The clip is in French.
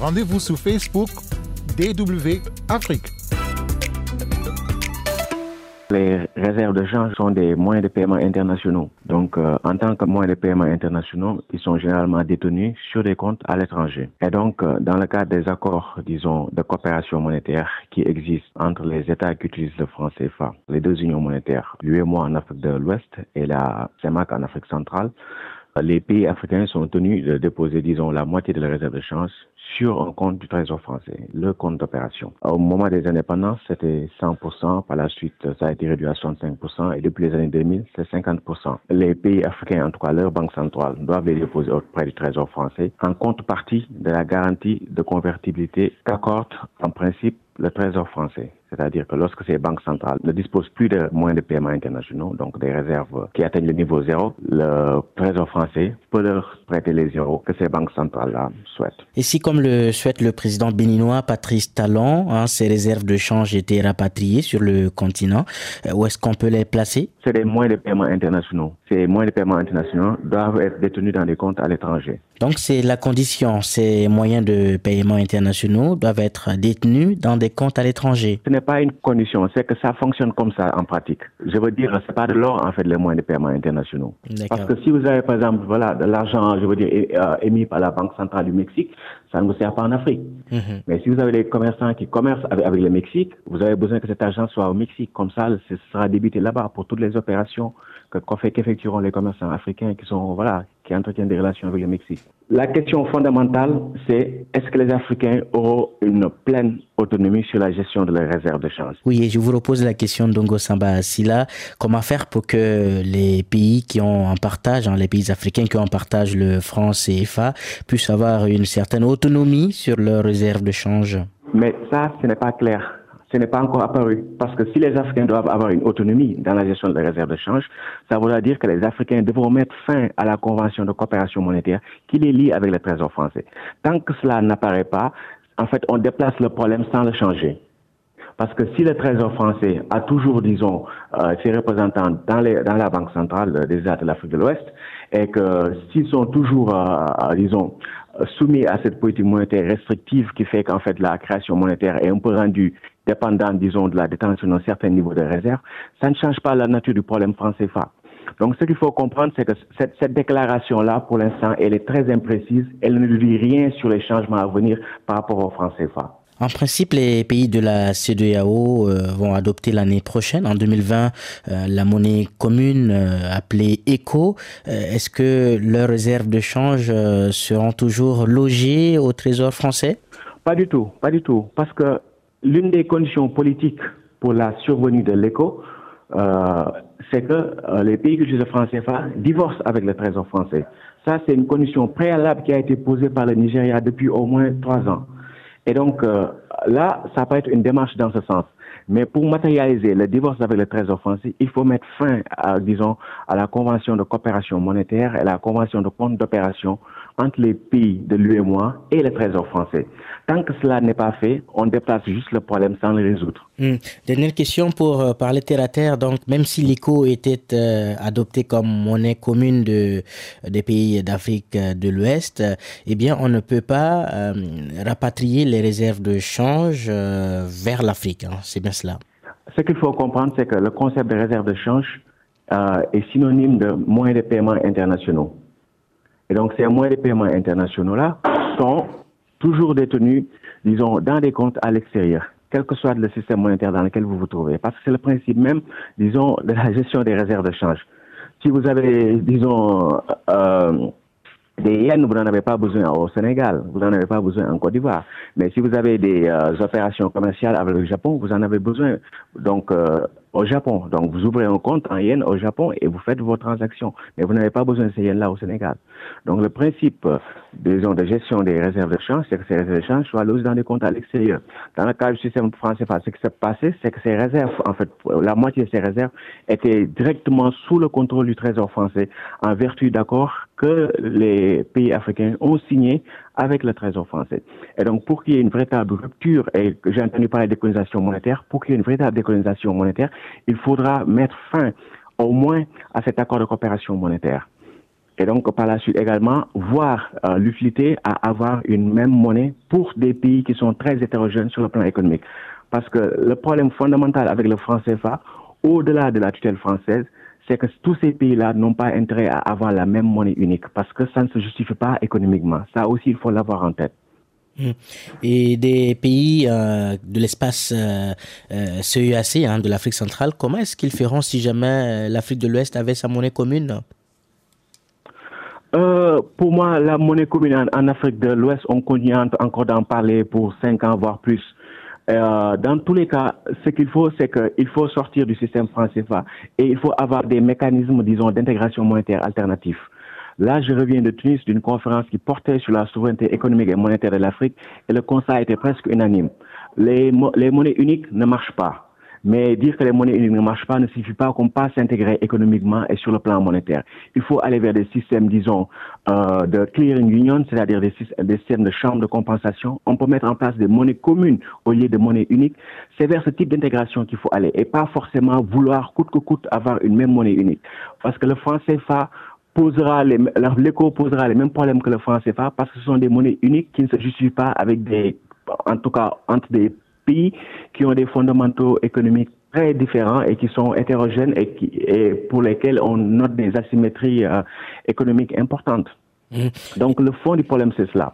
Rendez-vous sur Facebook DW Afrique. Les réserves de change sont des moyens de paiement internationaux. Donc, euh, en tant que moyens de paiement internationaux, ils sont généralement détenus sur des comptes à l'étranger. Et donc, euh, dans le cadre des accords, disons, de coopération monétaire qui existent entre les États qui utilisent le franc CFA, les deux unions monétaires, l'UEMOA en Afrique de l'Ouest et la CEMAC en Afrique centrale, les pays africains sont tenus de déposer, disons, la moitié de la réserve de change sur un compte du Trésor français, le compte d'opération. Au moment des indépendances, c'était 100%. Par la suite, ça a été réduit à 65%. Et depuis les années 2000, c'est 50%. Les pays africains, en tout cas leur banque centrale, doivent les déposer auprès du Trésor français en contrepartie de la garantie de convertibilité qu'accorde en principe le Trésor français. C'est-à-dire que lorsque ces banques centrales ne disposent plus de moyens de paiement internationaux, donc des réserves qui atteignent le niveau zéro, le Trésor français peut leur prêter les zéros que ces banques centrales-là souhaitent. Et si, le souhaite le président béninois Patrice Talon, hein, ces réserves de change étaient rapatriées sur le continent, euh, où est-ce qu'on peut les placer? C'est des moyens de paiement internationaux. Ces moyens de paiement internationaux doivent être détenus dans des comptes à l'étranger. Donc c'est la condition, ces moyens de paiement internationaux doivent être détenus dans des comptes à l'étranger. Ce n'est pas une condition, c'est que ça fonctionne comme ça en pratique. Je veux dire, c'est pas de l'or en fait les moyens de paiement internationaux. Parce que si vous avez par exemple voilà de l'argent, je veux dire euh, émis par la Banque centrale du Mexique, ça ne vous sert pas en Afrique. Mhm. Mais si vous avez des commerçants qui commercent avec, avec, le Mexique, vous avez besoin que cet argent soit au Mexique. Comme ça, ce sera débité là-bas pour toutes les opérations qu'effectueront les commerçants africains qui sont voilà qui entretiennent des relations avec le Mexique. La question fondamentale, c'est est-ce que les Africains auront une pleine autonomie sur la gestion de leurs réserves de change? Oui, et je vous repose la question d'Ongo Samba Silla. Comment faire pour que les pays qui ont en partage, hein, les pays africains qui ont en partage le franc CFA, puissent avoir une certaine autonomie sur leurs réserves de change? Mais ça, ce n'est pas clair ce n'est pas encore apparu. Parce que si les Africains doivent avoir une autonomie dans la gestion des réserves de change, ça voudra dire que les Africains devront mettre fin à la convention de coopération monétaire qui les lie avec le Trésor français. Tant que cela n'apparaît pas, en fait, on déplace le problème sans le changer. Parce que si le Trésor français a toujours, disons, euh, ses représentants dans, les, dans la Banque centrale des États de l'Afrique de l'Ouest, et que s'ils sont toujours, euh, euh, disons, soumis à cette politique monétaire restrictive qui fait qu'en fait la création monétaire est un peu rendue dépendant, disons, de la détention d'un certain niveau de réserve, ça ne change pas la nature du problème français CFA. Donc, ce qu'il faut comprendre, c'est que cette, cette déclaration-là, pour l'instant, elle est très imprécise. Elle ne dit rien sur les changements à venir par rapport au franc CFA. En principe, les pays de la CEDEAO euh, vont adopter l'année prochaine, en 2020, euh, la monnaie commune euh, appelée ECO. Est-ce que leurs réserves de change seront toujours logées au Trésor français? Pas du tout, pas du tout. Parce que l'une des conditions politiques pour la survenue de l'ECO, c'est que les pays qui utilisent le franc CFA divorcent avec le Trésor français. Ça, c'est une condition préalable qui a été posée par le Nigeria depuis au moins trois ans. Et donc euh, là, ça peut être une démarche dans ce sens. Mais pour matérialiser le divorce avec le Trésor français, il faut mettre fin, à, disons, à la convention de coopération monétaire et la convention de compte d'opération entre les pays de l'UEMOA et le Trésor français. Tant que cela n'est pas fait, on déplace juste le problème sans le résoudre. Hmm. Dernière question pour euh, parler terre à terre. Donc, même si l'ICO était euh, adopté comme monnaie commune de, des pays d'Afrique euh, de l'Ouest, eh bien, on ne peut pas rapatrier les réserves de change vers l'Afrique. Hein. C'est bien cela. Ce qu'il faut comprendre, c'est que le concept de réserve de change est synonyme de moyens de paiement internationaux. Et donc, ces moyens de paiement internationaux-là sont toujours détenus, disons, dans des comptes à l'extérieur, quel que soit le système monétaire dans lequel vous vous trouvez. Parce que c'est le principe même, disons, de la gestion des réserves de change. Si vous avez, disons, euh, des yens, vous n'en avez pas besoin au Sénégal, vous n'en avez pas besoin en Côte d'Ivoire. Mais si vous avez des euh, opérations commerciales avec le Japon, vous en avez besoin. Donc, euh, au Japon. Donc, vous ouvrez un compte en yens au Japon et vous faites vos transactions. Mais vous n'avez pas besoin de ces yens-là au Sénégal. Donc, le principe, euh, disons, de gestion des réserves de change, c'est que ces réserves de change soient logées dans des comptes à l'extérieur. Dans le cas du système français, ce qui s'est passé, c'est que ces réserves, en fait, la moitié de ces réserves étaient directement sous le contrôle du Trésor français en vertu d'accords que les pays africains ont signés avec le Trésor français. Et donc, pour qu'il y ait une véritable rupture, et j'ai entendu parler de décolonisation monétaire, pour qu'il y ait une véritable décolonisation monétaire, il faudra mettre fin au moins à cet accord de coopération monétaire. et donc par la suite également voir euh, l'utilité à avoir une même monnaie pour des pays qui sont très hétérogènes sur le plan économique. Parce que le problème fondamental avec le franc CFA, au-delà de la tutelle française, c'est que tous ces pays-là n'ont pas intérêt à avoir la même monnaie unique parce que ça ne se justifie pas économiquement. Ça aussi, il faut l'avoir en tête. Hum. Et des pays euh, de l'espace euh, euh CEAC, hein, de l'Afrique centrale, comment est-ce qu'ils feront si jamais l'Afrique de l'Ouest avait sa monnaie commune? Euh, pour moi, la monnaie commune en, Afrique de l'Ouest, on continue encore d'en parler pour cinq ans, voire plus. Euh, dans tous les cas, ce qu'il faut, c'est qu'il faut sortir du système franc CFA et il faut avoir des mécanismes, disons, d'intégration monétaire alternatifs. Là, je reviens de Tunis d'une conférence qui portait sur la souveraineté économique et monétaire de l'Afrique et le constat était presque unanime. Les, les monnaies uniques ne marchent pas. Mais dire que les monnaies uniques ne marchent pas ne suffit pas qu'on pas s'intégrer économiquement et sur le plan monétaire. Il faut aller vers des systèmes, disons, euh, de clearing union, c'est-à-dire des, systèmes de chambre de compensation. On peut mettre en place des monnaies communes au lieu de monnaies uniques. C'est vers ce type d'intégration qu'il faut aller et pas forcément vouloir coûte que coûte avoir une même monnaie unique. Parce que le franc CFA posera les, l'éco posera les mêmes problèmes que le franc CFA parce que ce sont des monnaies uniques qui ne se justifient pas avec des, en tout cas, entre des pays qui ont des fondamentaux économiques très différents et qui sont hétérogènes et, qui, et pour lesquels on note des asymétries euh, économiques importantes. Mmh. Donc le fond du problème, c'est cela.